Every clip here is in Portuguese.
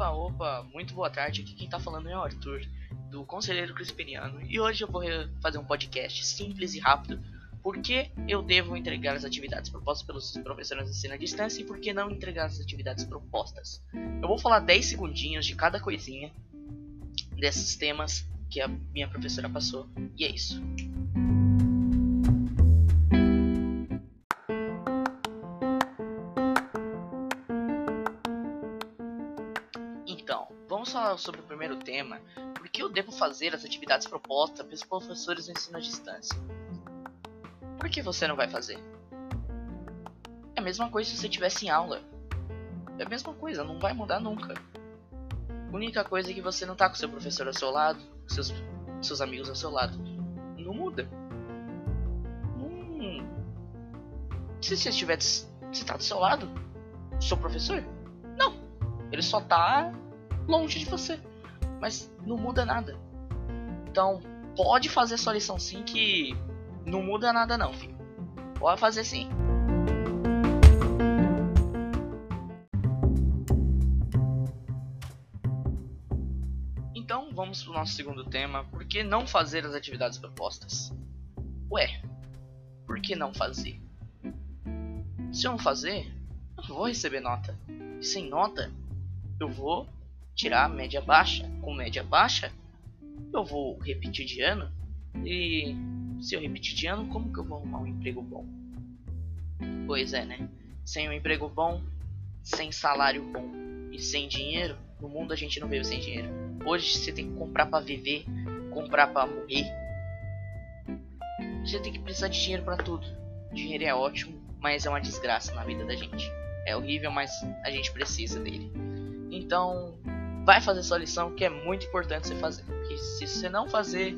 Opa, opa, muito boa tarde. Aqui quem tá falando é o Arthur, do Conselheiro Crispiniano, e hoje eu vou fazer um podcast simples e rápido. Por que eu devo entregar as atividades propostas pelos professores de ensino à distância e por que não entregar as atividades propostas? Eu vou falar 10 segundinhos de cada coisinha desses temas que a minha professora passou, e é isso. Falar sobre o primeiro tema, por que eu devo fazer as atividades propostas pelos professores de ensino à distância? Por que você não vai fazer? É a mesma coisa se você tivesse em aula. É a mesma coisa, não vai mudar nunca. A única coisa é que você não tá com seu professor ao seu lado, seus, seus amigos ao seu lado. Não muda. Hum. Se você estiver se tá do seu lado, seu professor, não. Ele só tá longe de você. Mas não muda nada. Então, pode fazer sua lição sim que não muda nada não, filho. Pode fazer sim. Então, vamos pro nosso segundo tema. Por que não fazer as atividades propostas? Ué, por que não fazer? Se eu não fazer, eu não vou receber nota. E sem nota, eu vou tirar média baixa. Com média baixa, eu vou repetir de ano. E se eu repetir de ano, como que eu vou arrumar um emprego bom? Pois é, né? Sem um emprego bom, sem salário bom e sem dinheiro, no mundo a gente não vive sem dinheiro. Hoje você tem que comprar para viver, comprar para morrer. Você tem que precisar de dinheiro para tudo. Dinheiro é ótimo, mas é uma desgraça na vida da gente. É horrível, mas a gente precisa dele. Então, vai fazer sua lição que é muito importante você fazer. Porque se você não fazer,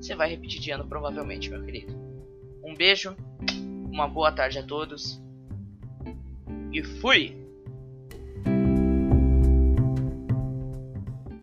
você vai repetir de ano provavelmente, meu querido. Um beijo, uma boa tarde a todos e fui!